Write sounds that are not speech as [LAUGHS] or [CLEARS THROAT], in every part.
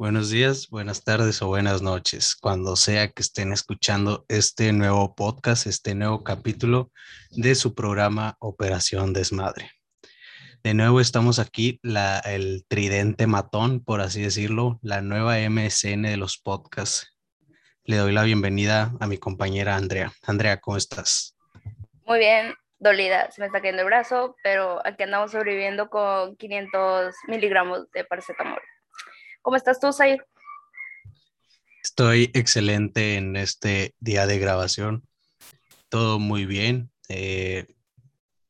Buenos días, buenas tardes o buenas noches, cuando sea que estén escuchando este nuevo podcast, este nuevo capítulo de su programa Operación Desmadre. De nuevo estamos aquí, el tridente matón, por así decirlo, la nueva MSN de los podcasts. Le doy la bienvenida a mi compañera Andrea. Andrea, ¿cómo estás? Muy bien, dolida, se me está cayendo el brazo, pero aquí andamos sobreviviendo con 500 miligramos de paracetamol. ¿Cómo estás tú, Said? Estoy excelente en este día de grabación. Todo muy bien. Eh,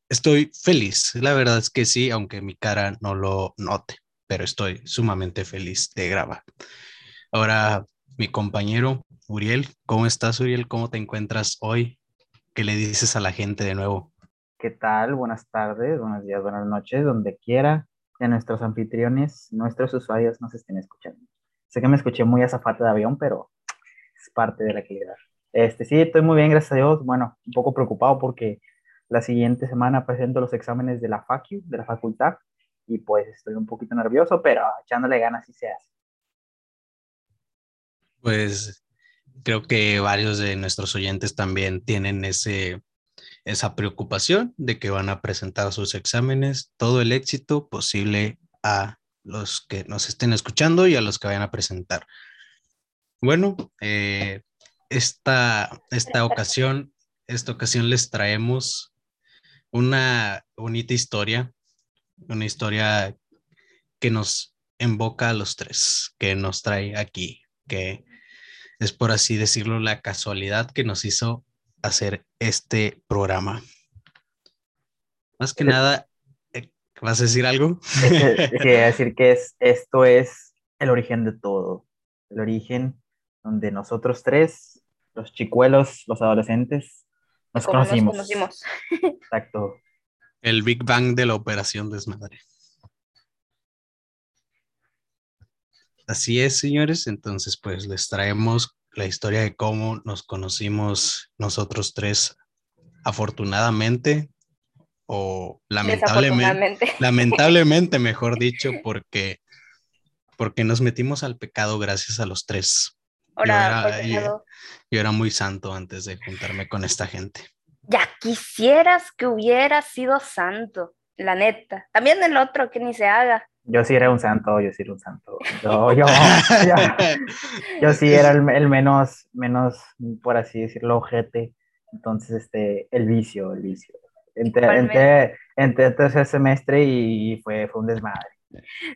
estoy feliz. La verdad es que sí, aunque mi cara no lo note, pero estoy sumamente feliz de grabar. Ahora, mi compañero Uriel, ¿cómo estás, Uriel? ¿Cómo te encuentras hoy? ¿Qué le dices a la gente de nuevo? ¿Qué tal? Buenas tardes, buenos días, buenas noches, donde quiera de nuestros anfitriones, nuestros usuarios nos estén escuchando. Sé que me escuché muy azafate de avión, pero es parte de la actividad. Este, sí, estoy muy bien, gracias a Dios. Bueno, un poco preocupado porque la siguiente semana presento los exámenes de la FACU, de la facultad, y pues estoy un poquito nervioso, pero echándole ganas y se hace. Pues creo que varios de nuestros oyentes también tienen ese, esa preocupación de que van a presentar sus exámenes, todo el éxito posible a los que nos estén escuchando y a los que vayan a presentar. Bueno, eh, esta, esta ocasión, esta ocasión les traemos una bonita historia, una historia que nos invoca a los tres, que nos trae aquí, que es por así decirlo la casualidad que nos hizo hacer este programa. Más que nada, eh, ¿vas a decir algo? [LAUGHS] Quería [LAUGHS] decir que es, esto es el origen de todo. El origen donde nosotros tres, los chicuelos, los adolescentes, nos conocimos. Nos conocimos. [LAUGHS] Exacto. El Big Bang de la Operación Desmadre. Así es, señores. Entonces, pues les traemos la historia de cómo nos conocimos nosotros tres, afortunadamente o lamentablemente, [LAUGHS] lamentablemente, mejor dicho, porque, porque nos metimos al pecado gracias a los tres. Ahora, yo, era, yo era muy santo antes de juntarme con esta gente. Ya quisieras que hubiera sido santo, la neta. También el otro, que ni se haga. Yo sí era un santo, yo sí era un santo. Yo, yo, [LAUGHS] yo, yo sí era el, [LAUGHS] el, menos, menos, por así decirlo, ojete. Entonces, este, el vicio, el vicio. Entré, entré, entré tercer semestre y fue, fue un desmadre.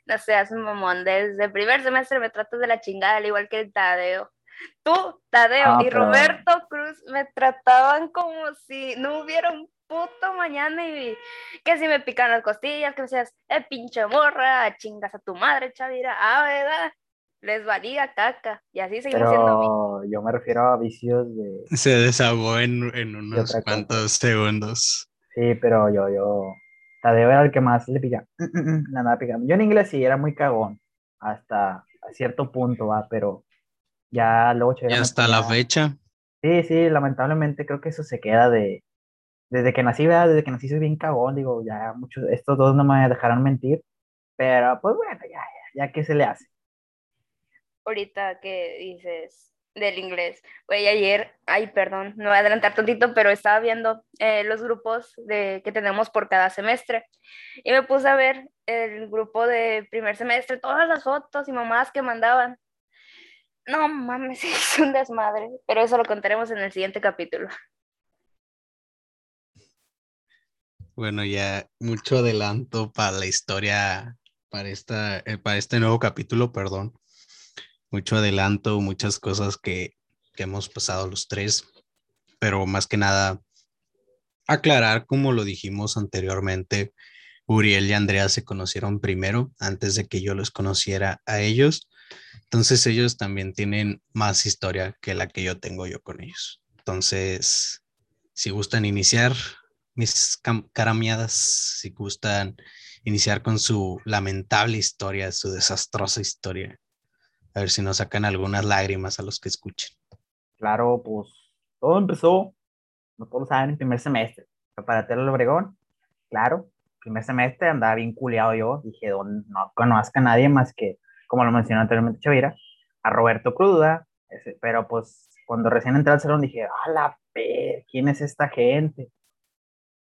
No seas un mamón, desde el primer semestre me tratas de la chingada, al igual que el Tadeo. Tú, Tadeo ah, y pero... Roberto Cruz me trataban como si no hubiera un puto mañana y que si me pican las costillas, que me decías, eh, pinche morra, chingas a tu madre, chavira, ah, ¿verdad? Les valía caca, y así seguimos siendo yo me refiero a vicios de... Se desahogó en, en unos cuantos segundos. Sí, pero yo, yo, Tadeo era el que más le pica, la nada pica. Yo en inglés sí era muy cagón, hasta cierto punto, va, pero ya luego... Y hasta la fecha. Sí, sí, lamentablemente creo que eso se queda de, desde que nací, ¿verdad? Desde que nací soy bien cagón, digo, ya muchos, estos dos no me dejarán mentir, pero pues bueno, ya, ya, ya, ¿qué se le hace? Ahorita que dices del inglés, güey, ayer, ay, perdón, no voy a adelantar tantito, pero estaba viendo eh, los grupos de, que tenemos por cada semestre y me puse a ver el grupo de primer semestre, todas las fotos y mamás que mandaban. No mames, [LAUGHS] es un desmadre, pero eso lo contaremos en el siguiente capítulo. Bueno, ya mucho adelanto para la historia, para, esta, eh, para este nuevo capítulo, perdón. Mucho adelanto, muchas cosas que, que hemos pasado los tres, pero más que nada aclarar, como lo dijimos anteriormente, Uriel y Andrea se conocieron primero antes de que yo los conociera a ellos. Entonces ellos también tienen más historia que la que yo tengo yo con ellos. Entonces, si gustan iniciar, mis caramiadas, si gustan iniciar con su lamentable historia, su desastrosa historia. A ver si nos sacan algunas lágrimas a los que escuchen. Claro, pues todo empezó, no todos saben, en primer semestre. Preparatoria del Obregón, claro, primer semestre andaba bien culeado yo. Dije, no conozco a nadie más que como lo mencionó anteriormente Chavira, a Roberto Cruda, ese, pero pues cuando recién entré al salón dije, ¡a la pe! ¿Quién es esta gente?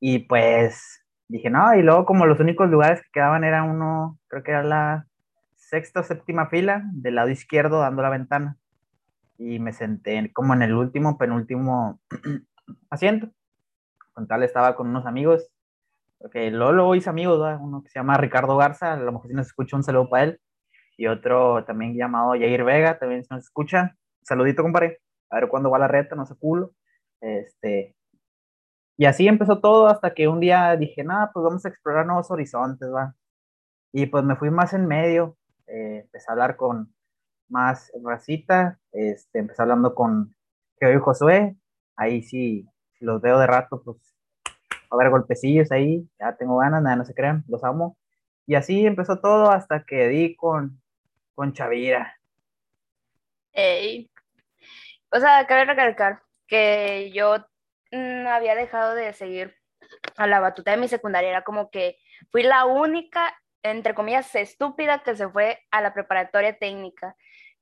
Y pues dije, no, y luego como los únicos lugares que quedaban era uno, creo que era la sexta séptima fila, del lado izquierdo dando la ventana. Y me senté como en el último, penúltimo [CLEARS THROAT] asiento. Con tal estaba con unos amigos, porque luego, luego hice amigos, uno que se llama Ricardo Garza, a lo mejor si nos escucha un saludo para él, y otro también llamado Jair Vega, también se nos escucha. Saludito, compadre. A ver cuándo va la reta, no sé culo. Este, y así empezó todo hasta que un día dije, nada, pues vamos a explorar nuevos horizontes, va. Y pues me fui más en medio, eh, empecé a hablar con más racita, este, empecé hablando con Geo y Josué, ahí sí, los veo de rato, pues a ver golpecillos ahí, ya tengo ganas, nada, no se crean, los amo. Y así empezó todo hasta que di con, con Chavira. O sea, cabe recalcar que yo mm, había dejado de seguir a la batuta de mi secundaria, era como que fui la única, entre comillas, estúpida que se fue a la preparatoria técnica.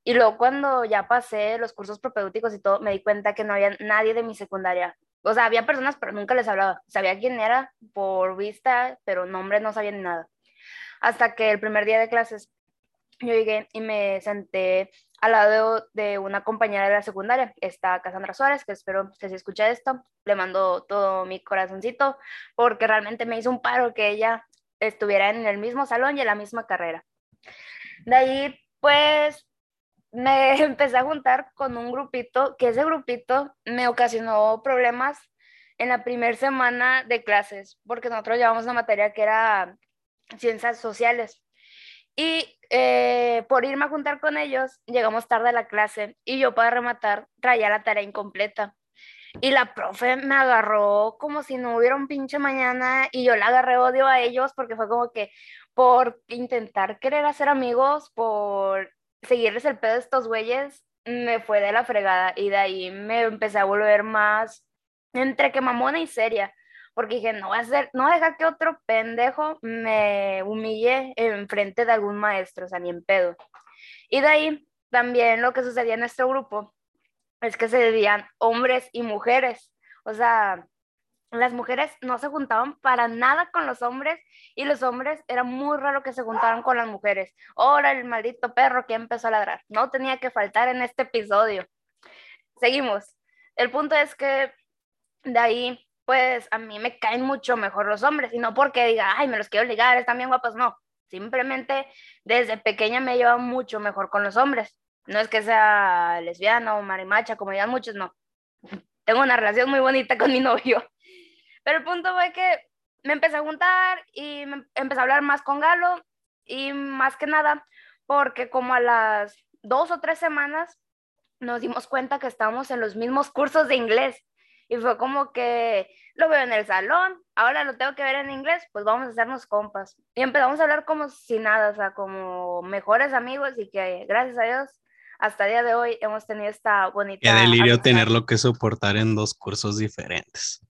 Y luego cuando ya pasé los cursos propedéuticos y todo, me di cuenta que no había nadie de mi secundaria. O sea, había personas, pero nunca les hablaba. Sabía quién era por vista, pero nombres no sabía ni nada. Hasta que el primer día de clases yo llegué y me senté al lado de una compañera de la secundaria, está Cassandra Suárez, que espero que si escucha esto, le mando todo mi corazoncito, porque realmente me hizo un paro que ella estuviera en el mismo salón y en la misma carrera. De ahí, pues, me [LAUGHS] empecé a juntar con un grupito, que ese grupito me ocasionó problemas en la primera semana de clases, porque nosotros llevamos una materia que era ciencias sociales. Y eh, por irme a juntar con ellos, llegamos tarde a la clase y yo para rematar traía la tarea incompleta. Y la profe me agarró como si no hubiera un pinche mañana y yo la agarré odio a ellos porque fue como que por intentar querer hacer amigos, por seguirles el pedo de estos güeyes, me fue de la fregada y de ahí me empecé a volver más entre que mamona y seria porque dije, no voy a hacer, no voy a que otro pendejo me humille en frente de algún maestro, o sea, ni en pedo. Y de ahí también lo que sucedía en nuestro grupo es que se debían hombres y mujeres, o sea, las mujeres no se juntaban para nada con los hombres y los hombres era muy raro que se juntaran con las mujeres. Ahora el maldito perro que empezó a ladrar. No tenía que faltar en este episodio. Seguimos. El punto es que de ahí pues a mí me caen mucho mejor los hombres, y no porque diga, ay, me los quiero ligar, están bien guapos, no. Simplemente desde pequeña me llevo mucho mejor con los hombres. No es que sea lesbiana o marimacha, como digan muchos, no. Tengo una relación muy bonita con mi novio. Pero el punto fue que me empecé a juntar y empecé a hablar más con Galo y más que nada porque como a las dos o tres semanas nos dimos cuenta que estábamos en los mismos cursos de inglés y fue como que lo veo en el salón, ahora lo tengo que ver en inglés, pues vamos a hacernos compas. Y empezamos a hablar como si nada, o sea, como mejores amigos y que gracias a Dios hasta el día de hoy hemos tenido esta bonita... Qué delirio tenerlo que soportar en dos cursos diferentes.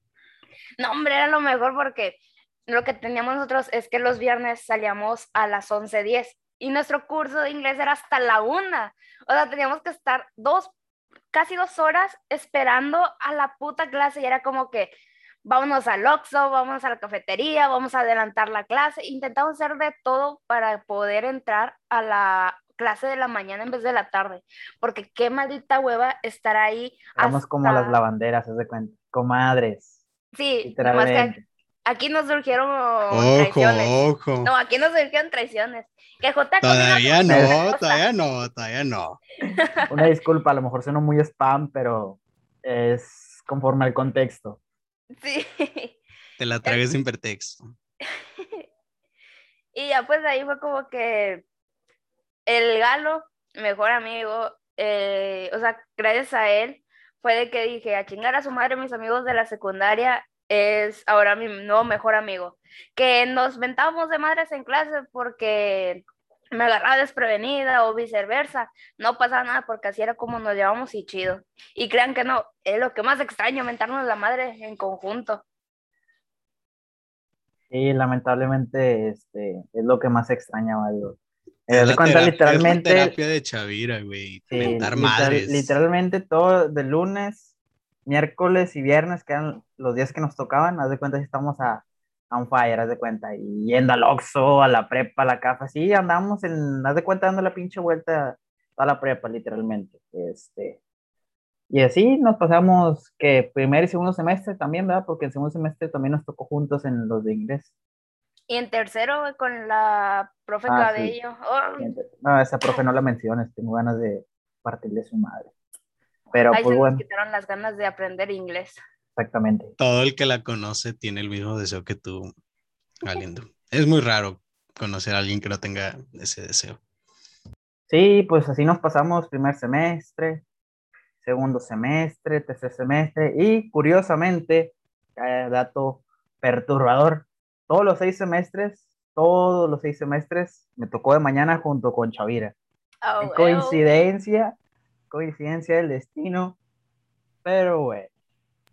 No, hombre, era lo mejor porque lo que teníamos nosotros es que los viernes salíamos a las 11.10 y nuestro curso de inglés era hasta la una. O sea, teníamos que estar dos casi dos horas esperando a la puta clase y era como que vámonos al Oxxo, vamos a la cafetería, vamos a adelantar la clase. Intentamos hacer de todo para poder entrar a la clase de la mañana en vez de la tarde, porque qué maldita hueva estar ahí. Vamos como las lavanderas, se de cuenta, comadres. Sí, más que aquí nos surgieron traiciones. Ojo. No, aquí nos surgieron traiciones. Que todavía no, todavía no, todavía [LAUGHS] no. Una disculpa, a lo mejor suena muy spam, pero es conforme al contexto. Sí. Te la tragues sin pretexto. [LAUGHS] y ya pues ahí fue como que el galo, mejor amigo, eh, o sea, gracias a él, fue de que dije, a chingar a su madre mis amigos de la secundaria es ahora mi nuevo mejor amigo. Que nos ventábamos de madres en clase porque me agarraba desprevenida o viceversa. No pasaba nada porque así era como nos llevamos y chido. Y crean que no, es lo que más extraño, mentarnos la madre en conjunto. Sí, lamentablemente este, es lo que más extrañaba yo. Eh, haz de la cuenta, terapia- es la literalmente, terapia de Chavira, güey. sí, mentar literal- madres. literalmente todo de lunes, miércoles y viernes, que eran los días que nos tocaban, haz de cuenta si estamos a, a un fire, haz de cuenta, y yendo al Oxxo, a la prepa, a la cafa, sí, andamos en, haz de cuenta, dando la pinche vuelta a la prepa, literalmente, este, y así nos pasamos, que primer y segundo semestre también, ¿verdad? Porque el segundo semestre también nos tocó juntos en los de inglés. Y en tercero, con la profe Ah, sí. Cabello. Oh, No, esa profe no la menciones, tengo ganas de partirle su madre. Pero ahí pues se bueno, nos quitaron las ganas de aprender inglés. exactamente. Todo el que la conoce tiene el mismo deseo que tú, Galindo. Es muy raro conocer a alguien que no tenga ese deseo. Sí, pues así nos pasamos primer semestre, segundo semestre, tercer semestre y curiosamente, eh, dato perturbador, todos los seis semestres, todos los seis semestres me tocó de mañana junto con Chavira. Ah, coincidencia, coincidencia del destino, pero bueno,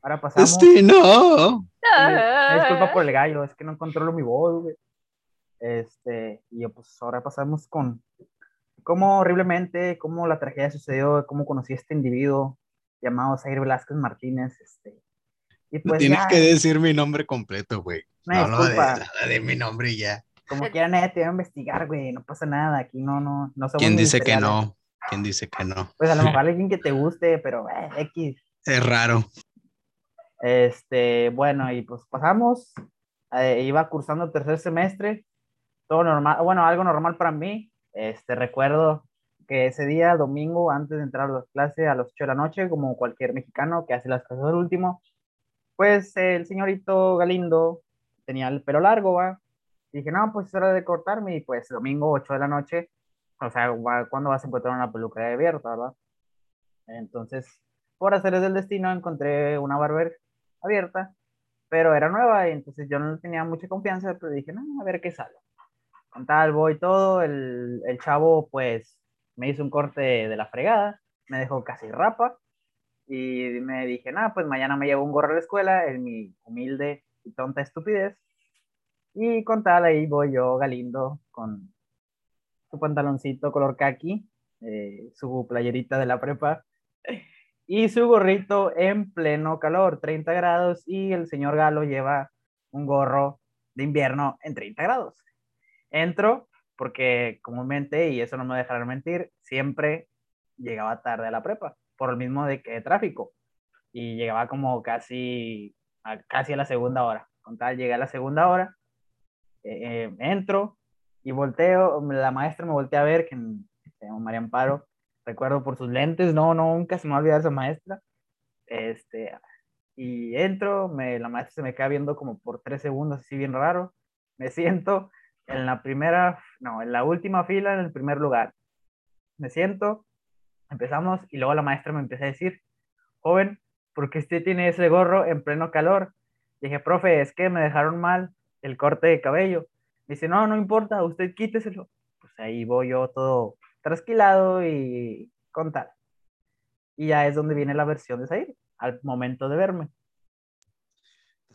ahora pasamos. Destino. oh. Me disculpa por el gallo, es que no controlo mi voz, güey. Este, y yo, pues ahora pasamos con cómo horriblemente, cómo la tragedia sucedió, cómo conocí a este individuo llamado Zair Velázquez Martínez, este. Y pues tienes ya, que decir mi nombre completo, güey. No, no, de, disculpa, de mi nombre y ya. como quiera, nadie te va a investigar, güey, no pasa nada, aquí no, no, no somos ¿Quién dice que no? ¿Quién dice que no? Pues a lo [LAUGHS] mejor alguien que te guste, pero eh, X. Es raro. Este, bueno, y pues pasamos, eh, iba cursando tercer semestre, todo normal, bueno, algo normal para mí. Este, recuerdo que ese día, domingo, antes de entrar a las clases a las 8 de la noche, como cualquier mexicano que hace las cosas al último, pues el señorito Galindo tenía el pelo largo, ¿va? Y dije, no, pues es hora de cortarme, y pues domingo, 8 de la noche, o sea, ¿cuándo vas a encontrar una peluquería abierta, verdad? Entonces, por hacer del destino, encontré una barber abierta, pero era nueva y entonces yo no tenía mucha confianza, pero dije, no, a ver qué sale. Con tal, voy todo, el, el chavo pues me hizo un corte de la fregada, me dejó casi rapa y me dije, nada, pues mañana me llevo un gorro a la escuela, en mi humilde y tonta estupidez. Y con tal, ahí voy yo, Galindo, con su pantaloncito color khaki, eh, su playerita de la prepa y su gorrito en pleno calor, 30 grados, y el señor Galo lleva un gorro de invierno en 30 grados. Entro porque comúnmente, y eso no me dejarán mentir, siempre llegaba tarde a la prepa, por el mismo de que tráfico, y llegaba como casi a, casi a la segunda hora. Con tal, llegué a la segunda hora, eh, eh, entro y volteo, la maestra me voltea a ver, que se llama María Amparo, recuerdo por sus lentes, no, no, nunca se me va a olvidar esa maestra. Este, y entro, me, la maestra se me queda viendo como por tres segundos, así bien raro. Me siento en la primera, no, en la última fila, en el primer lugar. Me siento, empezamos, y luego la maestra me empieza a decir, joven, ¿por qué usted tiene ese gorro en pleno calor? Dije, profe, es que me dejaron mal el corte de cabello. Me dice, no, no importa, usted quíteselo. Pues ahí voy yo todo trasquilado y con tal. Y ya es donde viene la versión de salir, al momento de verme.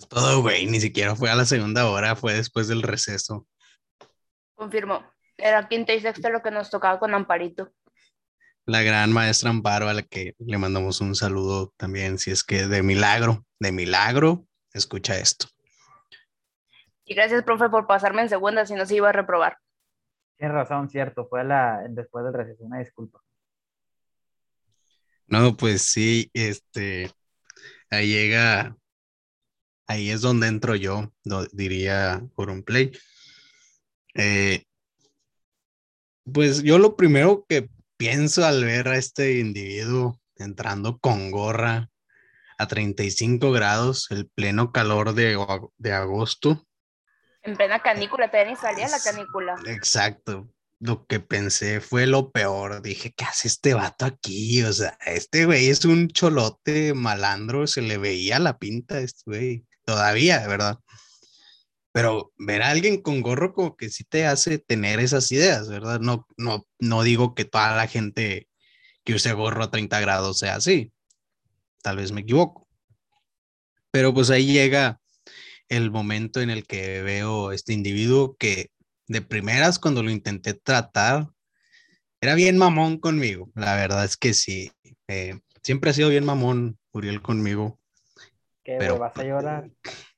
Todo, güey. Ni siquiera fue a la segunda hora, fue después del receso. Confirmó. Era quinto y sexto lo que nos tocaba con Amparito. La gran maestra Amparo, a la que le mandamos un saludo también, si es que de milagro, de milagro, escucha esto. Y gracias, profe, por pasarme en segunda, si no se iba a reprobar. Tienes razón, cierto, fue la, después del receso, una disculpa. No, pues sí, este, ahí llega, ahí es donde entro yo, do- diría por un play. Eh, pues yo lo primero que pienso al ver a este individuo entrando con gorra a 35 grados, el pleno calor de, de agosto, En plena canícula, todavía ni salía la canícula. Exacto. Lo que pensé fue lo peor. Dije, ¿qué hace este vato aquí? O sea, este güey es un cholote malandro, se le veía la pinta a este güey. Todavía, ¿verdad? Pero ver a alguien con gorro como que sí te hace tener esas ideas, ¿verdad? No, no, no digo que toda la gente que use gorro a 30 grados sea así. Tal vez me equivoco. Pero pues ahí llega el momento en el que veo este individuo que de primeras cuando lo intenté tratar, era bien mamón conmigo. La verdad es que sí. Eh, siempre ha sido bien mamón Uriel conmigo. ¿Qué, Pero- vas a llorar?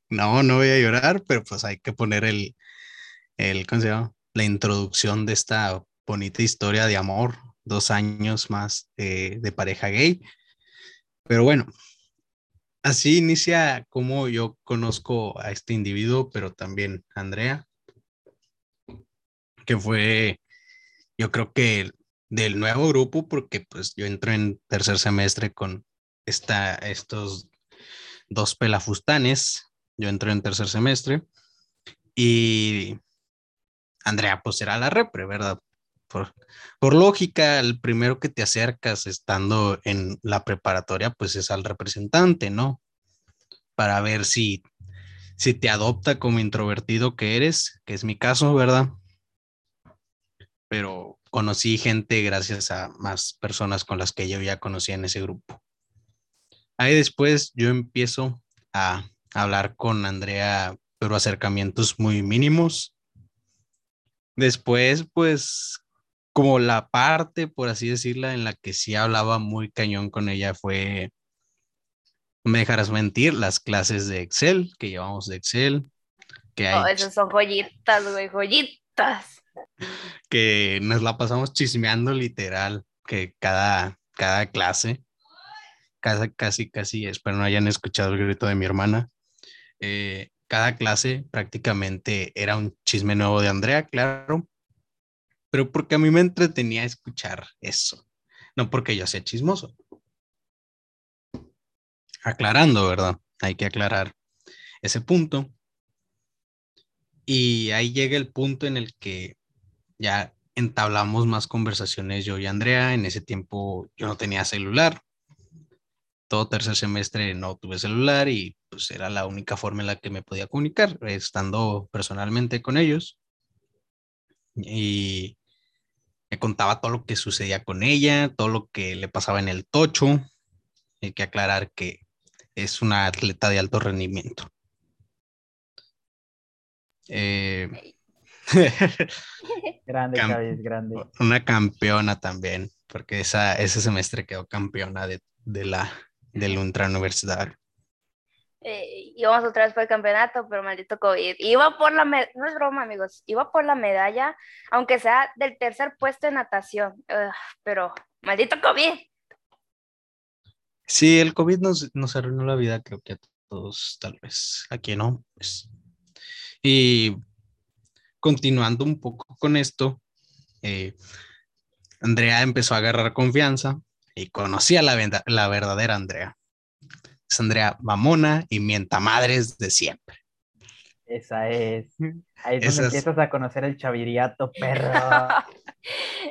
No, no voy a llorar, pero pues hay que poner el, el, ¿cómo se llama? La introducción de esta bonita historia de amor, dos años más de pareja gay. Pero bueno, así inicia como yo conozco a este individuo, pero también a Andrea, que fue, yo creo que del nuevo grupo, porque pues yo entro en tercer semestre con esta, estos dos pelafustanes, yo entré en tercer semestre y Andrea pues era la repre, ¿verdad? Por, por lógica, el primero que te acercas estando en la preparatoria pues es al representante, ¿no? Para ver si, si te adopta como introvertido que eres, que es mi caso, ¿verdad? Pero conocí gente gracias a más personas con las que yo ya conocía en ese grupo. Ahí después yo empiezo a hablar con Andrea, pero acercamientos muy mínimos. Después, pues, como la parte, por así decirla, en la que sí hablaba muy cañón con ella fue, no me dejarás mentir, las clases de Excel, que llevamos de Excel, que, hay, Oh, esas son joyitas, güey, joyitas. que nos la pasamos chismeando literal, que cada, cada clase, casi, casi, casi, espero no hayan escuchado el grito de mi hermana, eh, cada clase prácticamente era un chisme nuevo de Andrea, claro, pero porque a mí me entretenía escuchar eso, no porque yo sea chismoso. Aclarando, ¿verdad? Hay que aclarar ese punto. Y ahí llega el punto en el que ya entablamos más conversaciones yo y Andrea. En ese tiempo yo no tenía celular. Todo tercer semestre no tuve celular y pues era la única forma en la que me podía comunicar, estando personalmente con ellos. Y me contaba todo lo que sucedía con ella, todo lo que le pasaba en el tocho. Hay que aclarar que es una atleta de alto rendimiento. Eh, [LAUGHS] Grande, Cam- grande. una campeona también, porque esa, ese semestre quedó campeona de, de la, del ultra universitario. Eh, íbamos otra vez por el campeonato, pero maldito COVID. Iba por la, me- no es broma, amigos, iba por la medalla, aunque sea del tercer puesto en natación. Pero maldito COVID. Sí, el COVID nos, nos arruinó la vida, creo que a todos, tal vez. Aquí no, pues. Y continuando un poco con esto, eh, Andrea empezó a agarrar confianza y conocí a la, la verdadera Andrea. Es Andrea mamona y mienta madres de siempre. Esa es. Ahí es donde empiezas a conocer el chaviriato, perro. [LAUGHS]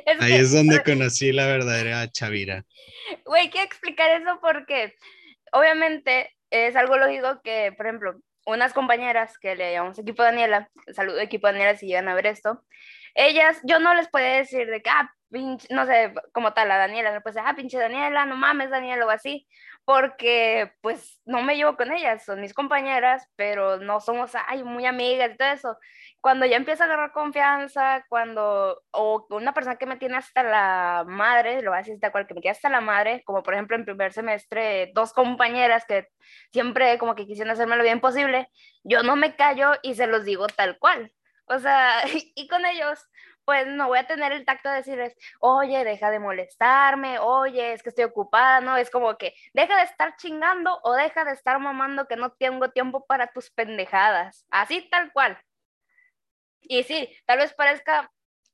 Es Ahí que, es donde conocí la verdadera Chavira. Güey, quiero explicar eso porque obviamente es algo lógico que, por ejemplo, unas compañeras que le llamamos equipo Daniela, saludo equipo Daniela si llegan a ver esto, ellas, yo no les podía decir de que, ah, pinche, no sé, como tal, a Daniela, no puede decir, ah, pinche Daniela, no mames, Daniela, o así, porque pues no me llevo con ellas, son mis compañeras, pero no somos, ay, muy amigas y todo eso. Cuando ya empieza a agarrar confianza, cuando, o una persona que me tiene hasta la madre, lo voy a decir tal cual, que me tiene hasta la madre, como por ejemplo en primer semestre, dos compañeras que siempre como que quisieron hacerme lo bien posible, yo no me callo y se los digo tal cual. O sea, [LAUGHS] y con ellos, pues no voy a tener el tacto de decirles, oye, deja de molestarme, oye, es que estoy ocupada, ¿no? Es como que deja de estar chingando o deja de estar mamando que no tengo tiempo para tus pendejadas. Así tal cual. Y sí, tal vez parezca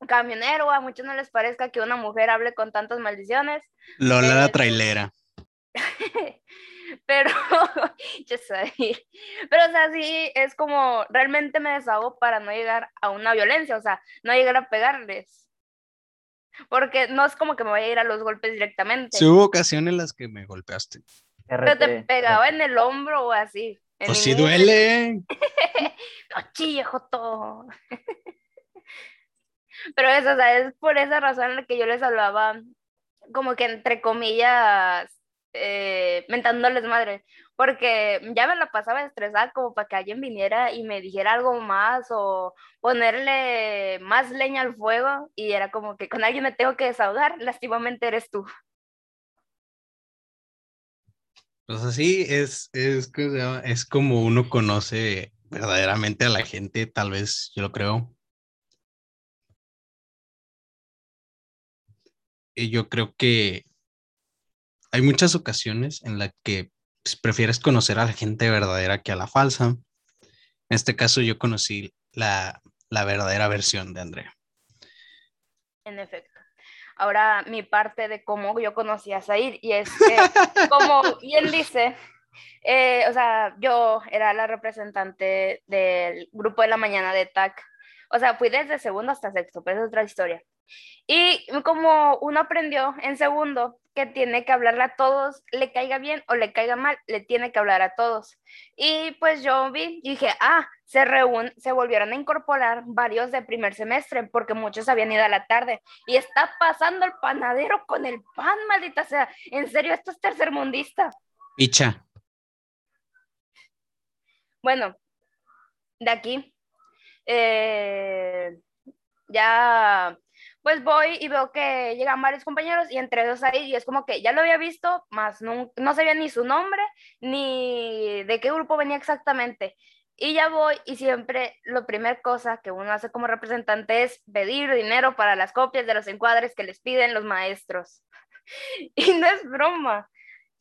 camionero, a muchos no les parezca que una mujer hable con tantas maldiciones, Lola la trailera. [LAUGHS] pero, [LAUGHS] yo sé, pero o sea, sí, es como, realmente me desahogo para no llegar a una violencia, o sea, no llegar a pegarles. Porque no es como que me voy a ir a los golpes directamente, Sí hubo ocasiones en las que me golpeaste. pero te pegaba en el hombro o así. Pues sí duele. [LAUGHS] No chille, Joto. Pero eso, o sea, es por esa razón en la que yo les hablaba, como que entre comillas, eh, mentándoles madre, porque ya me la pasaba estresada como para que alguien viniera y me dijera algo más o ponerle más leña al fuego y era como que con alguien me tengo que desahogar, lastimamente eres tú. Pues así es, es, es como uno conoce verdaderamente a la gente, tal vez, yo lo creo. Y yo creo que hay muchas ocasiones en las que pues, prefieres conocer a la gente verdadera que a la falsa. En este caso yo conocí la, la verdadera versión de Andrea. En efecto. Ahora mi parte de cómo yo conocí a Zair y es que, [LAUGHS] como bien dice, eh, o sea, yo era la representante del grupo de la mañana de TAC. O sea, fui desde segundo hasta sexto, pero es otra historia. Y como uno aprendió en segundo que tiene que hablarle a todos, le caiga bien o le caiga mal, le tiene que hablar a todos. Y pues yo vi y dije, ah, se, reúnen, se volvieron a incorporar varios de primer semestre porque muchos habían ido a la tarde. Y está pasando el panadero con el pan, maldita sea. En serio, esto es tercermundista. Picha. Bueno, de aquí. Eh, ya pues voy y veo que llegan varios compañeros y entre dos ahí y es como que ya lo había visto, más no, no sabía ni su nombre ni de qué grupo venía exactamente. Y ya voy y siempre la primera cosa que uno hace como representante es pedir dinero para las copias de los encuadres que les piden los maestros. [LAUGHS] Y no es broma,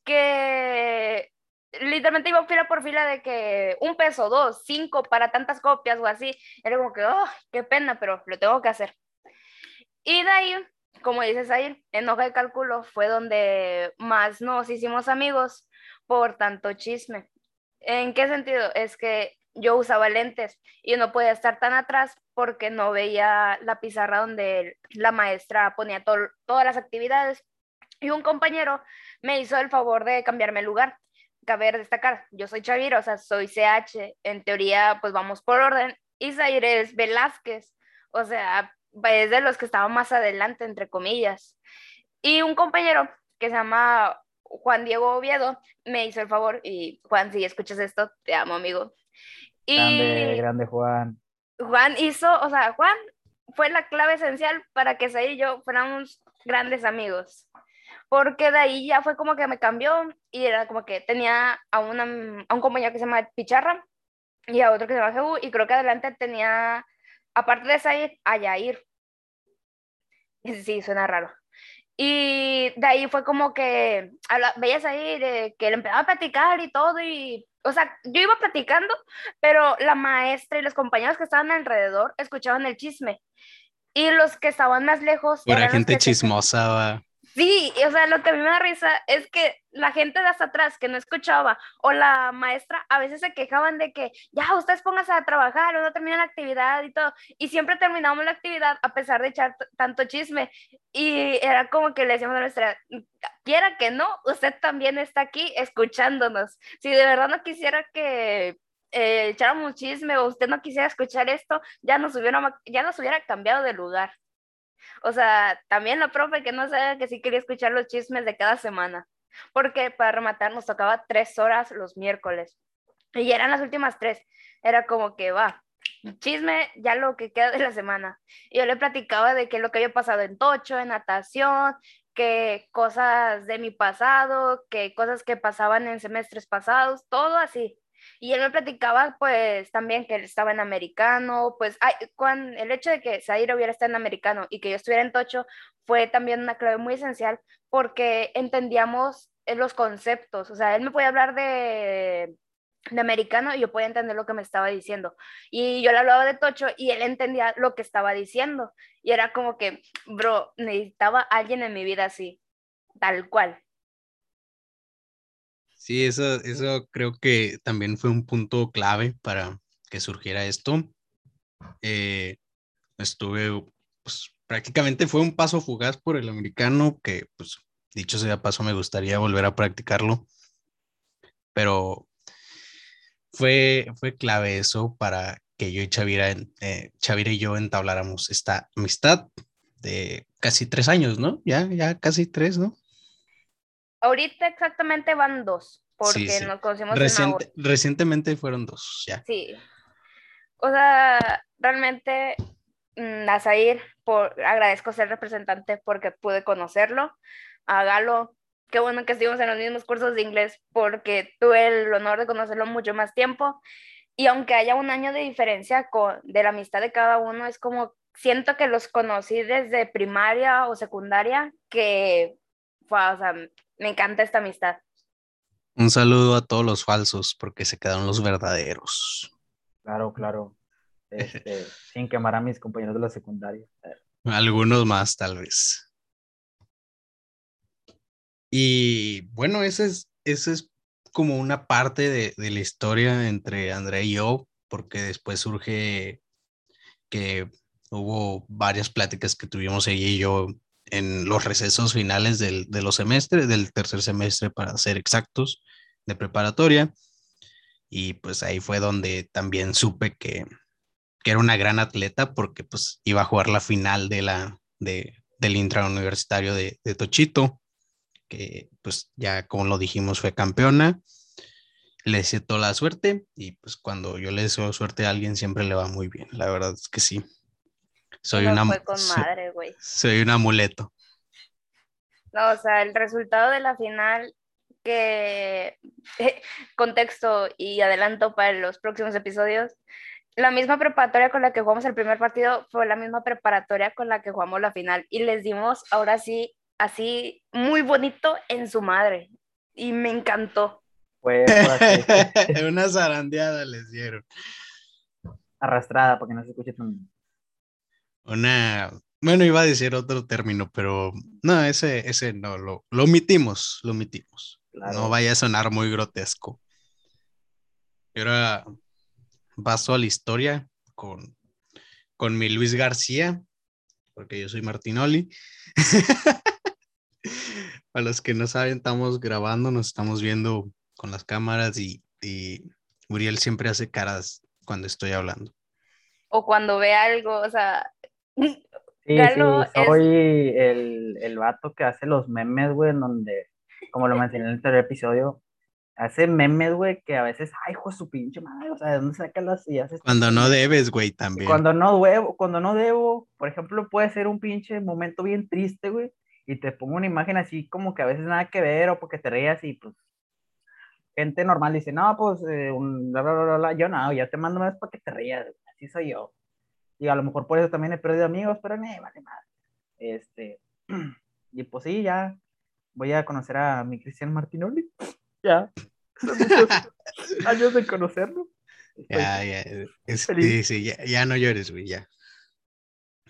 que literalmente iba fila por fila de que un peso, dos, cinco para tantas copias o así. Era como que, oh, qué pena, pero lo tengo que hacer. Y de ahí, como dices ahí, en hoja de cálculo fue donde más nos hicimos amigos por tanto chisme. ¿En qué sentido? Es que yo usaba lentes y no podía estar tan atrás porque no veía la pizarra donde la maestra ponía todas las actividades. Y un compañero me hizo el favor de cambiarme el lugar. Cabe destacar, yo soy Chavira, o sea, soy CH. En teoría, pues vamos por orden. Y es Velázquez. O sea, es de los que estaban más adelante, entre comillas. Y un compañero que se llama Juan Diego Oviedo me hizo el favor, y Juan, si escuchas esto, te amo, amigo. Y grande, grande Juan. Juan hizo, o sea, Juan fue la clave esencial para que Saí y yo fuéramos grandes amigos. Porque de ahí ya fue como que me cambió y era como que tenía a, una, a un compañero que se llama Picharra y a otro que se llama Jehu y creo que adelante tenía aparte de Said, a Yair. Sí, suena raro. Y de ahí fue como que veías ahí de que él empezaba a platicar y todo y, o sea, yo iba platicando, pero la maestra y los compañeros que estaban alrededor escuchaban el chisme. Y los que estaban más lejos... Era gente chismosa. Sí, o sea, lo que a mí me da risa es que la gente de hasta atrás que no escuchaba o la maestra a veces se quejaban de que ya ustedes pónganse a trabajar o no terminan la actividad y todo. Y siempre terminamos la actividad a pesar de echar tanto chisme. Y era como que le decíamos a la maestra, quiera que no, usted también está aquí escuchándonos. Si de verdad no quisiera que eh, echáramos chisme o usted no quisiera escuchar esto, ya nos hubiera, ya nos hubiera cambiado de lugar. O sea, también la profe que no sabía que sí quería escuchar los chismes de cada semana, porque para rematar nos tocaba tres horas los miércoles y eran las últimas tres. Era como que va, chisme ya lo que queda de la semana. Y yo le platicaba de qué lo que había pasado en Tocho, en natación, que cosas de mi pasado, que cosas que pasaban en semestres pasados, todo así. Y él me platicaba, pues, también que él estaba en americano, pues, ay, cuando, el hecho de que Zaire hubiera estado en americano y que yo estuviera en Tocho fue también una clave muy esencial porque entendíamos eh, los conceptos, o sea, él me podía hablar de, de americano y yo podía entender lo que me estaba diciendo. Y yo le hablaba de Tocho y él entendía lo que estaba diciendo. Y era como que, bro, necesitaba alguien en mi vida así, tal cual. Sí, eso, eso creo que también fue un punto clave para que surgiera esto. Eh, estuve, pues prácticamente fue un paso fugaz por el americano que, pues, dicho sea paso, me gustaría volver a practicarlo. Pero fue, fue clave eso para que yo y Chavira, eh, Chavira y yo entabláramos esta amistad de casi tres años, ¿no? Ya, ya casi tres, ¿no? Ahorita exactamente van dos, porque Sí, sí. nos conocimos en recientemente fueron dos, ya. Sí. O sea, realmente, mm, a Zair, por, agradezco ser representante porque pude conocerlo. A Galo, qué bueno que estuvimos en los mismos cursos de inglés porque tuve el honor de conocerlo mucho más tiempo. Y aunque haya un año de diferencia con, de la amistad de cada uno, es como siento que los conocí desde primaria o secundaria, que fue, o sea, me encanta esta amistad. Un saludo a todos los falsos porque se quedaron los verdaderos. Claro, claro. [LAUGHS] Este, sin quemar a mis compañeros de la secundaria. Algunos más, tal vez. Y bueno, esa es, esa es como una parte de, de la historia entre Andrea y yo, porque después surge que hubo varias pláticas que tuvimos ella y yo en los recesos finales del, de los semestres, del tercer semestre para ser exactos, de preparatoria. Y pues ahí fue donde también supe que, que era una gran atleta porque pues iba a jugar la final de la, de, del intrauniversitario de, de Tochito, que pues ya como lo dijimos fue campeona. Le deseo toda la suerte y pues cuando yo le deseo suerte a alguien siempre le va muy bien, la verdad es que sí. Soy, Nos una, fue con so- madre, güey. soy un amuleto. No, o sea, el resultado de la final que [LAUGHS] contexto y adelanto para los próximos episodios. La misma preparatoria con la que jugamos el primer partido fue la misma preparatoria con la que jugamos la final y les dimos ahora sí así muy bonito en su madre y me encantó. Fue, [LAUGHS] una zarandeada les dieron. arrastrada para que no se escuche tan... Una, bueno, iba a decir otro término, pero no, ese, ese no, lo, lo omitimos, lo omitimos. Claro. No vaya a sonar muy grotesco. Y ahora paso a la historia con, con mi Luis García, porque yo soy Martinoli. [LAUGHS] Para los que no saben, estamos grabando, nos estamos viendo con las cámaras y, y Uriel siempre hace caras cuando estoy hablando. O cuando ve algo, o sea, Sí, Galo sí, es- soy el, el vato que hace los memes, güey, en donde, como lo mencioné en el anterior episodio, hace memes, güey, que a veces, ay, hijo de su pinche madre, o sea, ¿de dónde saca las ideas? Cuando no debes, güey, también. Cuando no debo, cuando no debo, por ejemplo, puede ser un pinche momento bien triste, güey, y te pongo una imagen así como que a veces nada que ver o porque te rías y pues gente normal dice, no, pues eh, un bla, bla, bla, bla, bla". yo no, yo te mando más para que te rías, así soy yo. Y a lo mejor por eso también he perdido amigos, pero no, vale madre. Este, [CLEARS THROAT] y pues sí, ya voy a conocer a mi Cristian Martinoli. [CLEARS THROAT] Ya, son muchos [LAUGHS] años de conocerlo. Estoy- Ya, ya, es- sí, sí, ya, ya no llores, güey, ya.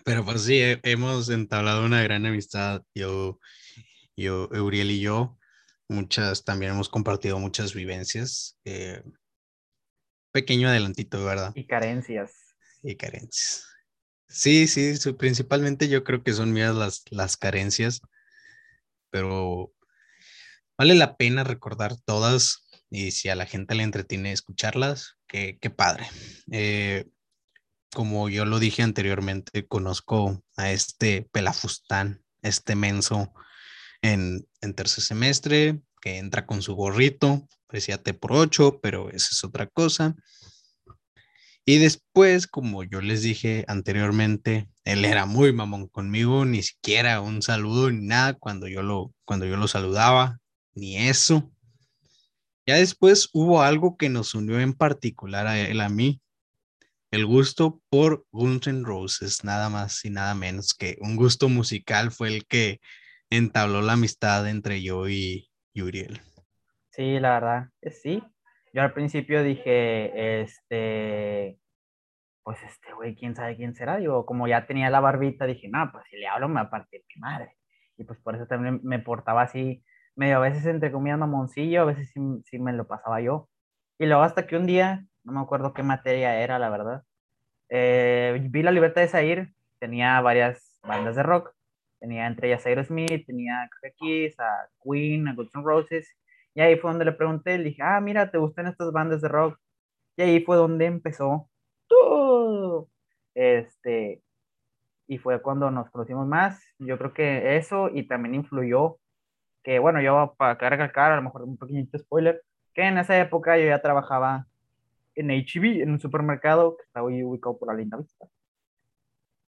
Pero pues sí, he- hemos entablado una gran amistad, yo, yo, Euriel y yo, muchas, también hemos compartido muchas vivencias, eh, pequeño adelantito, ¿verdad? Y carencias. Y carencias. Sí, sí, principalmente yo creo que son mías las, las carencias, pero vale la pena recordar todas y si a la gente le entretiene escucharlas, qué, qué padre. Eh, como yo lo dije anteriormente, conozco a este pelafustán, este menso en, en tercer semestre, que entra con su gorrito, parecía T por 8, pero esa es otra cosa. Y después, como yo les dije anteriormente, él era muy mamón conmigo, ni siquiera un saludo ni nada cuando yo lo, cuando yo lo saludaba, ni eso. Ya después hubo algo que nos unió en particular a él, a mí, el gusto por Guns N' Roses, nada más y nada menos que un gusto musical fue el que entabló la amistad entre yo y, y Uriel. Sí, la verdad, que sí. Yo al principio dije, este, pues este güey, quién sabe quién será. Digo, como ya tenía la barbita, dije, no, pues si le hablo me va a partir mi madre. Y pues por eso también me portaba así, medio a veces entre comillas mamoncillo, a veces sí, sí me lo pasaba yo. Y luego hasta que un día, no me acuerdo qué materia era, la verdad, eh, vi la libertad de Zair, tenía varias bandas de rock, tenía entre ellas Aerosmith, tenía creo Kiss, a Queen, a Guns N' Roses, y ahí fue donde le pregunté, le dije, ah, mira, ¿te gustan estas bandas de rock? Y ahí fue donde empezó todo. Este, y fue cuando nos conocimos más. Yo creo que eso y también influyó que bueno, yo para recalcar, a lo mejor un pequeñito spoiler, que en esa época yo ya trabajaba en HB, en un supermercado que está hoy ubicado por la Linda Vista.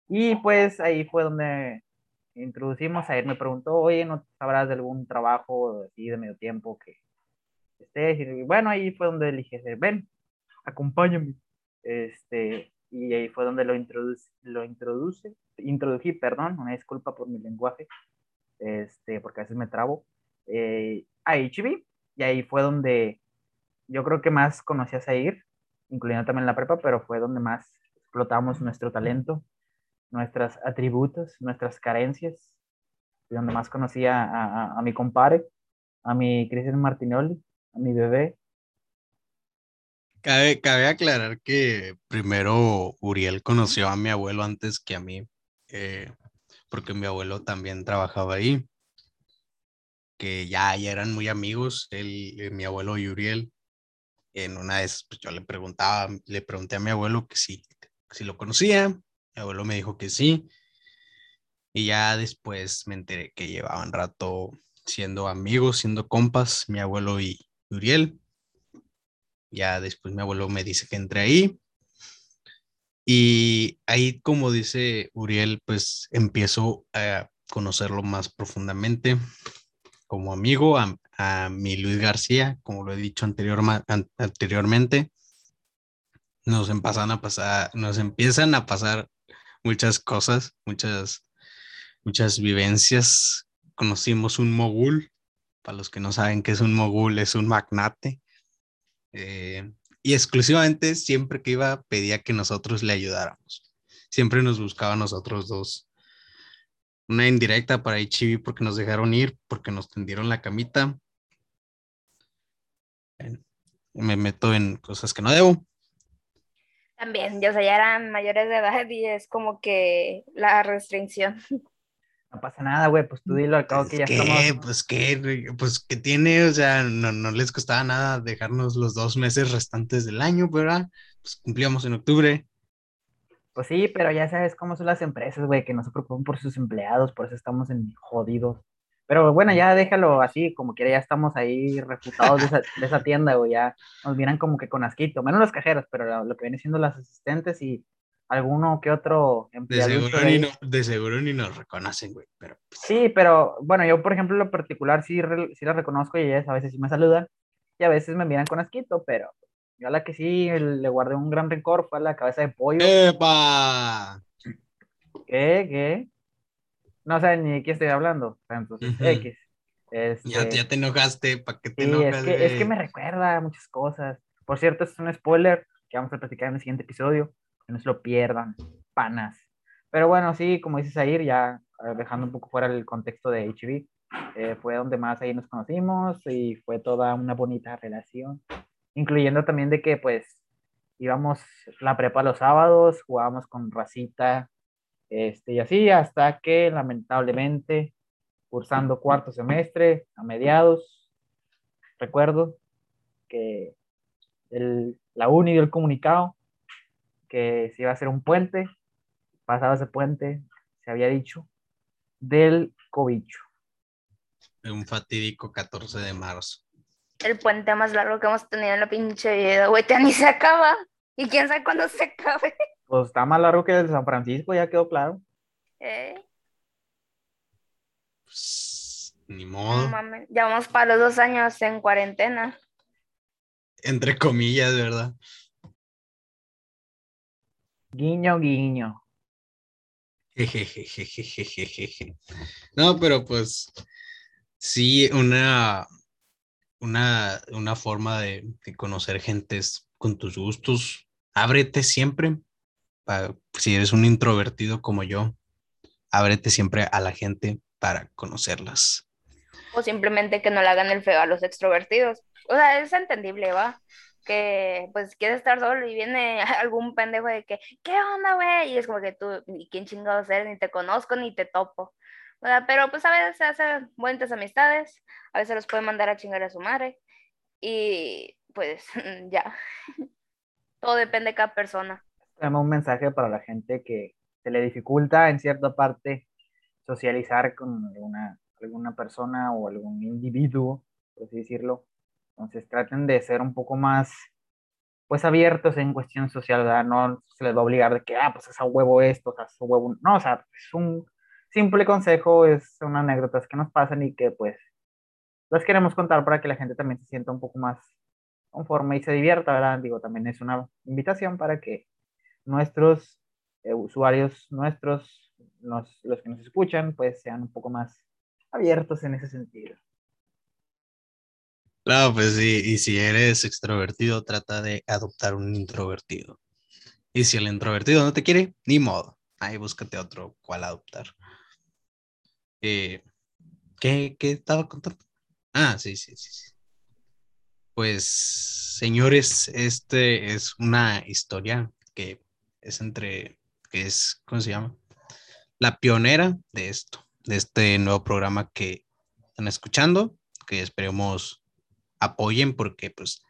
Y pues ahí fue donde introducimos a él. Me preguntó, oye, ¿no sabrás de algún trabajo así de medio tiempo que estés? Y bueno, ahí fue donde le dije, ven, acompáñame. Este, y ahí fue donde lo introduce, lo introduce, introdují, perdón, una disculpa por mi lenguaje, este, porque a veces me trabo, eh, a HB, y ahí fue donde yo creo que más conocí a Zair, incluyendo también la prepa, pero fue donde más explotamos nuestro talento, nuestros atributos, nuestras carencias, donde más conocí a, a, mi compadre, a mi Cristian Martinoli, a mi bebé. Cabe, cabe aclarar que primero Uriel conoció a mi abuelo antes que a mí, eh, porque mi abuelo también trabajaba ahí, que ya, ya eran muy amigos, él, eh, mi abuelo y Uriel. En una vez pues, yo le preguntaba, le pregunté a mi abuelo que si, si lo conocía, abuelo me dijo que sí. Y ya después me enteré que llevaban rato siendo amigos, siendo compas, mi abuelo y Uriel. Ya después mi abuelo me dice que entre ahí. Y ahí, como dice Uriel, pues empiezo a conocerlo más profundamente como amigo, a, mi Luis García, como lo he dicho anterior, anteriormente. Nos a pasar, nos empiezan a pasar muchas cosas, muchas, muchas vivencias. Conocimos un mogul, para los que no saben qué es un mogul, es un magnate. Eh, y exclusivamente siempre que iba pedía que nosotros le ayudáramos. Siempre nos buscaba a nosotros dos. Una indirecta para Ichibi porque nos dejaron ir, porque nos tendieron la camita. Me meto en cosas que no debo. También, ya, o sea, ya eran mayores de edad y es como que la restricción. [LAUGHS] No pasa nada, güey, pues tú dilo al cabo que ya ¿Qué? estamos. Pues qué, pues que tiene, o sea, no, no les costaba nada dejarnos los dos meses restantes del año, ¿verdad? Pues cumplíamos en octubre. Pues sí, pero ya sabes cómo son las empresas, güey, que no se preocupan por sus empleados, por eso estamos en jodidos. Pero bueno, ya déjalo así, como quiera, ya estamos ahí refutados de esa, de esa tienda, güey, ya nos miran como que con asquito, menos los cajeros, pero lo, que viene siendo las asistentes y alguno que otro empleado. De seguro, ni, no, de seguro ni nos reconocen, güey, pero... Pues sí, pero bueno, yo por ejemplo en lo particular sí, sí las reconozco y ellas a veces sí me saludan y a veces me miran con asquito, pero yo a la que sí le guardé un gran rencor fue a la cabeza de pollo. ¡Epa! ¿Qué? ¿Qué? No sé ni de qué estoy hablando. Entonces, X. Ya, este te enojaste, ¿para qué te sí, Es que, es que me recuerda muchas cosas. Por cierto, es un spoiler que vamos a platicar en el siguiente episodio. Que no se lo pierdan, panas. Pero bueno, sí, como dices Air, ya dejando un poco fuera el contexto de HB, eh, fue donde más ahí nos conocimos y fue toda una bonita relación. Incluyendo también de que, pues, íbamos la prepa los sábados, jugábamos con racita este, y así hasta que lamentablemente, cursando cuarto semestre, a mediados, recuerdo que el, la uni dio el comunicado que se iba a hacer un puente, pasaba ese puente, se había dicho, del cobicho. Un fatídico 14 de marzo. El puente más largo que hemos tenido en la pinche vida, güey, ni se acaba. Y quién sabe cuándo se acabe. Pues está más largo que el de San Francisco, ya quedó claro. ¿Eh? Pues, ni modo. ya vamos para los dos años en cuarentena. Entre comillas, ¿verdad? Guiño, guiño. No, pero pues sí, una, una, una forma de, de conocer gentes con tus gustos. Ábrete siempre si eres un introvertido como yo, ábrete siempre a la gente para conocerlas. O simplemente que no le hagan el feo a los extrovertidos. O sea, es entendible, ¿va? Que pues quieres estar solo y viene [LAUGHS] algún pendejo de que, ¿qué onda, güey? Y es como que tú, ni quién chingados eres, ni te conozco, ni te topo. O sea, pero pues a veces se hacen buenas amistades, a veces los puede mandar a chingar a su madre. Y pues [LAUGHS] ya, todo depende de cada persona un mensaje para la gente que se le dificulta en cierta parte socializar con alguna, alguna persona o algún individuo, por así decirlo. Entonces traten de ser un poco más, pues abiertos en cuestión social, ¿verdad? No se les va a obligar de que, ah, pues es a huevo esto, o sea, es a huevo. No, o sea, es un simple consejo, es una anécdotas que nos pasan y que pues las queremos contar para que la gente también se sienta un poco más conforme y se divierta, ¿verdad? Digo, también es una invitación para que nuestros eh, usuarios, nuestros, los, los que nos escuchan, pues sean un poco más abiertos en ese sentido. Claro, pues sí, y si eres extrovertido, trata de adoptar un introvertido. Y si el introvertido no te quiere, ni modo. Ahí búscate otro cual adoptar. Eh, ¿qué, ¿Qué estaba contando? Ah, sí, sí. sí. Pues, señores, este es una historia que es entre, que es, ¿cómo se llama? La pionera de esto, de este nuevo programa que están escuchando, que esperemos apoyen porque pues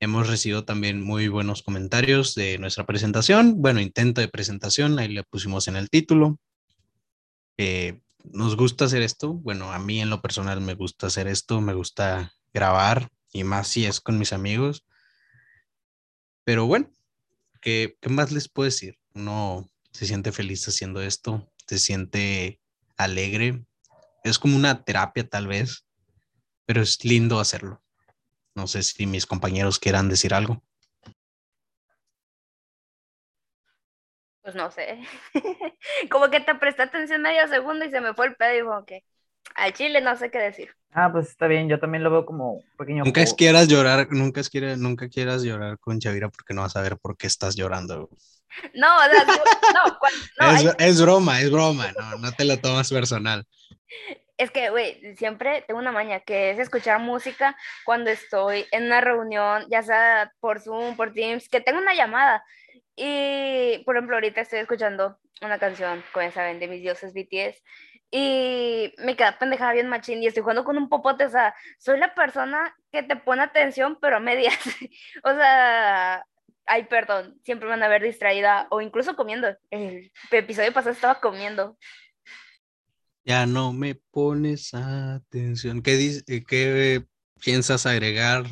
hemos recibido también muy buenos comentarios de nuestra presentación, bueno, intento de presentación, ahí le pusimos en el título. Eh, nos gusta hacer esto, bueno, a mí en lo personal me gusta hacer esto, me gusta grabar y más si es con mis amigos. Pero bueno, ¿qué, más les puedo decir? Uno se siente feliz haciendo esto, se siente alegre, es como una terapia tal vez, pero es lindo hacerlo. No sé si mis compañeros quieran decir algo. Pues no sé. [LAUGHS] Como que te presté atención medio segundo y se me fue el pedo y dijo que al chile no sé qué decir. Ah, pues está bien, yo también lo veo como un pequeño. Nunca juego. quieras llorar, nunca, quieras, nunca quieras llorar con Chavira porque no vas a ver por qué estás llorando. No, o sea, no, [LAUGHS] cuando, no es, hay- es broma, es broma, no, no te lo tomas personal. Es que, güey, siempre tengo una maña que es escuchar música cuando estoy en una reunión, ya sea por Zoom, por Teams, que tengo una llamada. Y, por ejemplo, ahorita estoy escuchando una canción, como ya saben, de mis dioses BTS. Y me queda pendejada bien machín y estoy jugando con un popote. O sea, soy la persona que te pone atención, pero a medias. [LAUGHS] o sea, ay, perdón, siempre me van a ver distraída o incluso comiendo. El episodio pasado estaba comiendo. Ya no me pones atención. ¿Qué, eh, qué piensas agregar,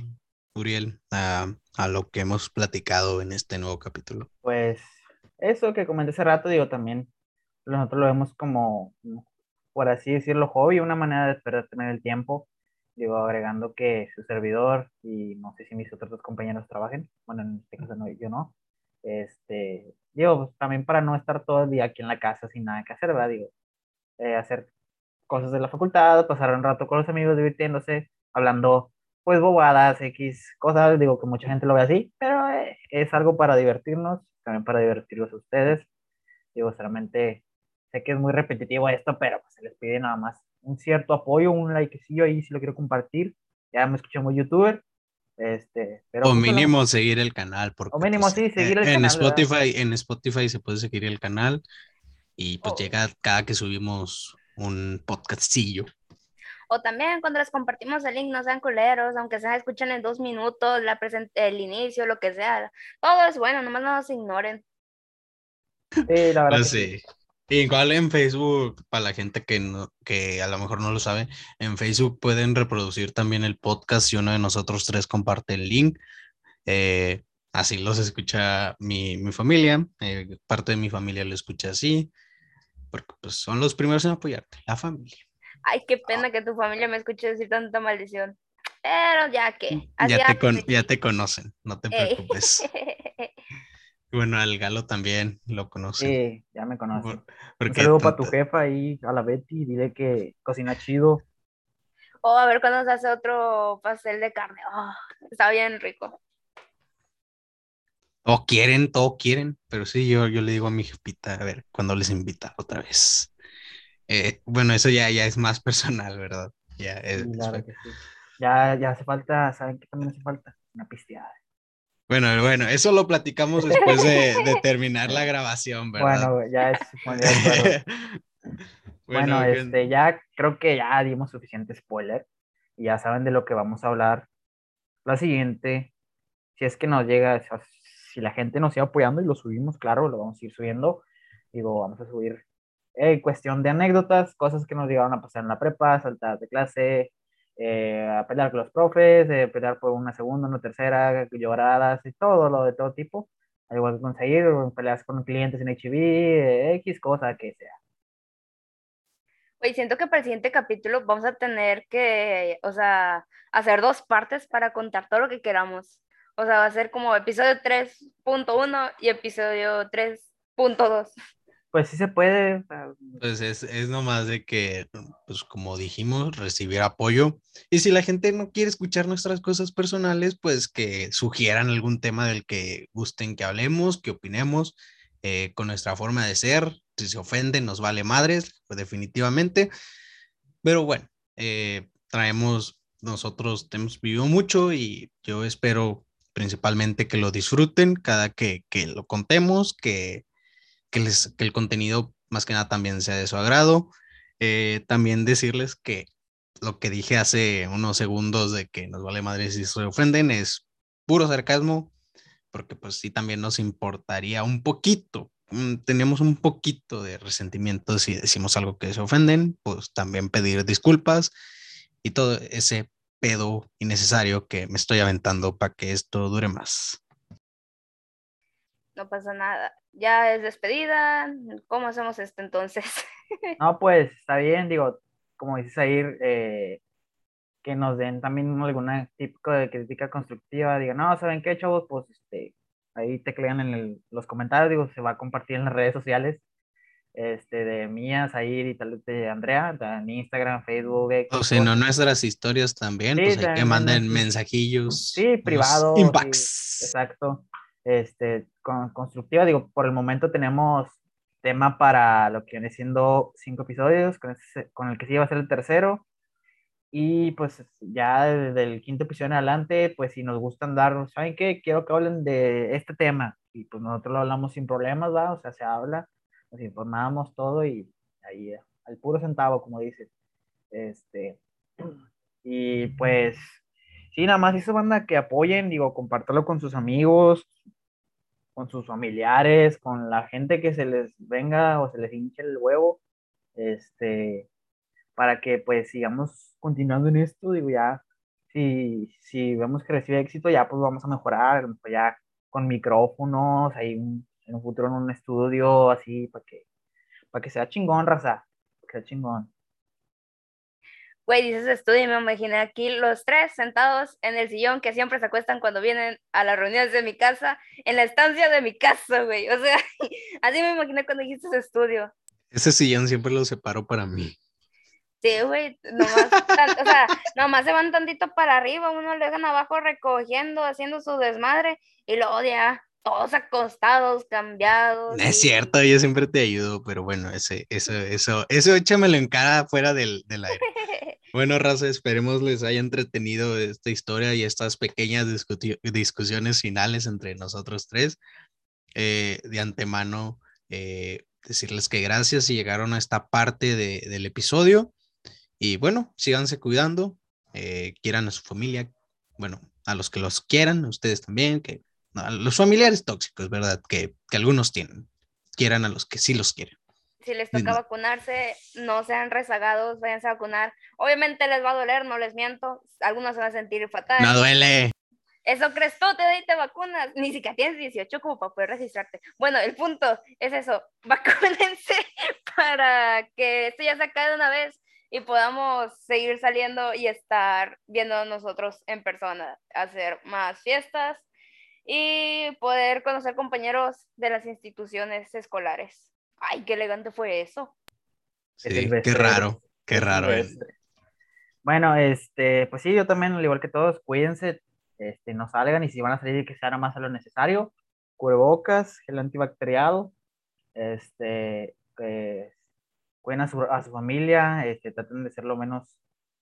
Uriel, a, a lo que hemos platicado en este nuevo capítulo? Pues eso que comenté hace rato, digo, también nosotros lo vemos como, por así decirlo, hobby, una manera de perder tener el tiempo. Digo, agregando que su servidor y no sé si mis otros dos compañeros trabajen, bueno, en este caso no, yo no. Este, digo, pues, también para no estar todo el día aquí en la casa sin nada que hacer, ¿verdad? Digo, eh, hacer cosas de la facultad, pasar un rato con los amigos divirtiéndose, hablando pues bobadas, X cosas, digo que mucha gente lo ve así, pero eh, es algo para divertirnos, también para divertirlos a ustedes. Digo, solamente sé que es muy repetitivo esto, pero pues se les pide nada más un cierto apoyo, un likecillo ahí si lo quiero compartir. Ya me escuché muy youtuber, este, pero O pues, mínimo seguir el canal. Porque, O mínimo, pues, sí, seguir eh, el en canal, Spotify, en Spotify se puede seguir el canal y pues Oh. llega cada que subimos un podcastillo. O también cuando les compartimos el link, no sean culeros, aunque sea escuchen en dos minutos, la el inicio, lo que sea. Todo es bueno, nomás no nos ignoren. sí, la verdad Pues que sí. Igual en Facebook, para la gente que, no, que a lo mejor no lo sabe, en Facebook pueden reproducir también el podcast si uno de nosotros tres comparte el link. Eh, así los escucha mi, mi familia, eh, parte de mi familia lo escucha así, porque pues son los primeros en apoyarte, la familia. Ay, qué pena que tu familia me escuche decir tanta maldición. Pero ya que. Ya te, con- ya te conocen, no te preocupes. [LAUGHS] Bueno, al Galo también lo conocen. Sí, ya me conoces. por- Un porque saludo para tu jefa ahí, a la Betty, dile que cocina chido. O a ver cuando se hace otro pastel de carne. Oh, está bien rico. O quieren, todo quieren, pero sí, yo, yo le digo a mi jefita, a ver, cuando les invita otra vez. Eh, bueno, eso ya, ya es más [LAUGHS] personal, ¿verdad? Ya es- Sí, es- la verdad que sí. Ya, ya hace falta, ¿saben qué también hace falta? Una pisteada. Bueno, bueno, eso lo platicamos después de, de terminar la grabación, ¿verdad? Bueno, ya es [LAUGHS] bueno, ya bueno. Este, ya creo que ya dimos suficiente spoiler. Y ya saben de lo que vamos a hablar. La siguiente, si es que nos llega, si la gente nos sigue apoyando y lo subimos, claro, lo vamos a ir subiendo. Digo, vamos a subir eh, cuestión de anécdotas, cosas que nos llegaron a pasar en la prepa, saltar de clase, eh, a pelear con los profes, eh, pelear por una segunda, una tercera, lloradas y todo lo de todo tipo. Al igual que conseguir peleas con clientes en HIV, X cosa que sea. Oye, siento que para el siguiente capítulo vamos a tener que, o sea, hacer dos partes para contar todo lo que queramos. O sea, va a ser como episodio 3.1 y episodio 3.2. Pues sí se puede. Pues es, es nomás de que, pues como dijimos, recibir apoyo. Y si la gente no quiere escuchar nuestras cosas personales, pues que sugieran algún tema del que gusten que hablemos, que opinemos, eh, con nuestra forma de ser. Si se ofenden, nos vale madres, pues definitivamente. Pero bueno, eh, traemos, nosotros hemos vivido mucho y yo espero principalmente que lo disfruten cada que, que lo contemos, que, que, el contenido más que nada también sea de su agrado. Eh, también decirles que lo que dije hace unos segundos de que nos vale madre si se ofenden es puro sarcasmo, porque pues sí también nos importaría un poquito, mm, tenemos un poquito de resentimiento si decimos algo que se ofenden, pues también pedir disculpas y todo ese pedo innecesario que me estoy aventando para que esto dure más. No pasa nada. Ya es despedida. ¿Cómo hacemos esto entonces? [LAUGHS] no, pues está bien, digo, como dices ahí, eh, que nos den también alguna tipo de crítica constructiva. Digan, no, ¿saben qué, chavos? Pues este, ahí teclean en los comentarios, digo, se va a compartir en las redes sociales este, de Mía, Zair y tal de Andrea, en Instagram, Facebook. o sea, no nuestras historias también, pues hay que manden mensajillos. Sí, privados. Impacts. exacto. Este, con, constructiva, digo, por el momento tenemos tema para lo que viene siendo cinco episodios, con, con el que sí va a ser el tercero. Y pues ya desde el quinto episodio en adelante, pues si nos gustan dar, ¿saben qué? Quiero que hablen de este tema. Y pues nosotros lo hablamos sin problemas, ¿va? O sea, se habla nos informábamos todo y ahí al puro centavo, como dices. Este, y pues, sí, nada más eso, banda, que apoyen, digo, compartirlo con sus amigos, con sus familiares, con la gente que se les venga o se les hinche el huevo, este, para que pues sigamos continuando en esto, digo, ya, si, si vemos que recibe éxito, ya pues vamos a mejorar, pues ya con micrófonos, ahí un, en un futuro en un estudio así para que, para que sea chingón, raza, que sea chingón. Güey, dices estudio y me imaginé aquí los tres sentados en el sillón que siempre se acuestan cuando vienen a las reuniones de mi casa, en la estancia de mi casa, güey. O sea, [LAUGHS] así me imaginé cuando dijiste estudio. Ese sillón siempre lo separo para mí. Sí, güey, nomás, o sea, nomás se van tantito para arriba, uno le dejan abajo recogiendo, haciendo su desmadre, y luego ya todos acostados, cambiados. es cierto, yo siempre te ayudo, pero bueno, ese, eso, eso, eso échamelo en cara fuera del, del aire. [LAUGHS] bueno, raza, esperemos les haya entretenido esta historia y estas pequeñas discusiones finales entre nosotros tres. Eh, de antemano, eh, decirles que gracias y llegaron a esta parte de, del episodio. Y bueno, síganse cuidando, eh, quieran a su familia, bueno, a los que los quieran, ustedes también, que los familiares tóxicos, ¿verdad? Que, algunos tienen, quieran a los que sí los quieren. Si les toca vacunarse, no sean rezagados, váyanse a vacunar. Obviamente les va a doler, no les miento. Algunos se van a sentir fatal. No duele. Eso crees tú, te y te vacunas. Ni siquiera tienes 18 como para poder registrarte. Bueno, el punto es eso. [LAUGHS] Vacúnense para que esto ya se acabe de una vez y podamos seguir saliendo y estar viendo nosotros en persona, hacer más fiestas, y poder conocer compañeros de las instituciones escolares. Ay, qué elegante fue eso. Sí, qué raro, qué raro. Bueno, este, pues sí, yo también, al igual que todos, cuídense, este, no salgan y si van a salir que sea más a lo necesario, cubrebocas, gel antibacterial, este, pues, cuiden a su, a su familia, este, traten de ser lo menos,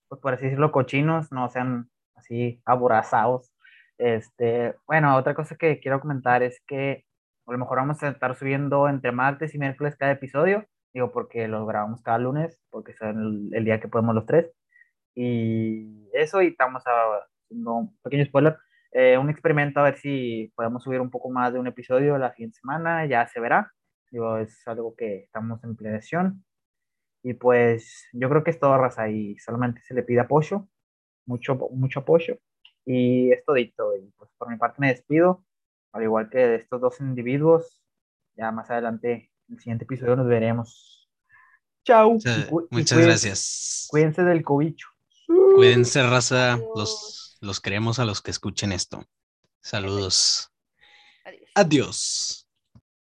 pues por así decirlo, cochinos, no sean así aborazados este, bueno, otra cosa que quiero comentar es que a lo mejor vamos a estar subiendo entre martes y miércoles cada episodio, digo porque lo grabamos cada lunes, porque es el, día que podemos los tres. Y eso, y estamos haciendo un pequeño spoiler, eh, un experimento a ver si podemos subir un poco más de un episodio la siguiente semana, ya se verá. Digo, es algo que estamos en planeación. Y pues yo creo que es todo, raza, y solamente se le pide apoyo, mucho, mucho apoyo. Y es todito. Y pues por mi parte me despido, al igual que de estos dos individuos. Ya más adelante, en el siguiente episodio nos veremos. Chao. Muchas, Y cu- y muchas cuídense- gracias. Cuídense del cobicho. Cuídense, raza. Los, los queremos a los que escuchen esto. Saludos. Adiós. Adiós.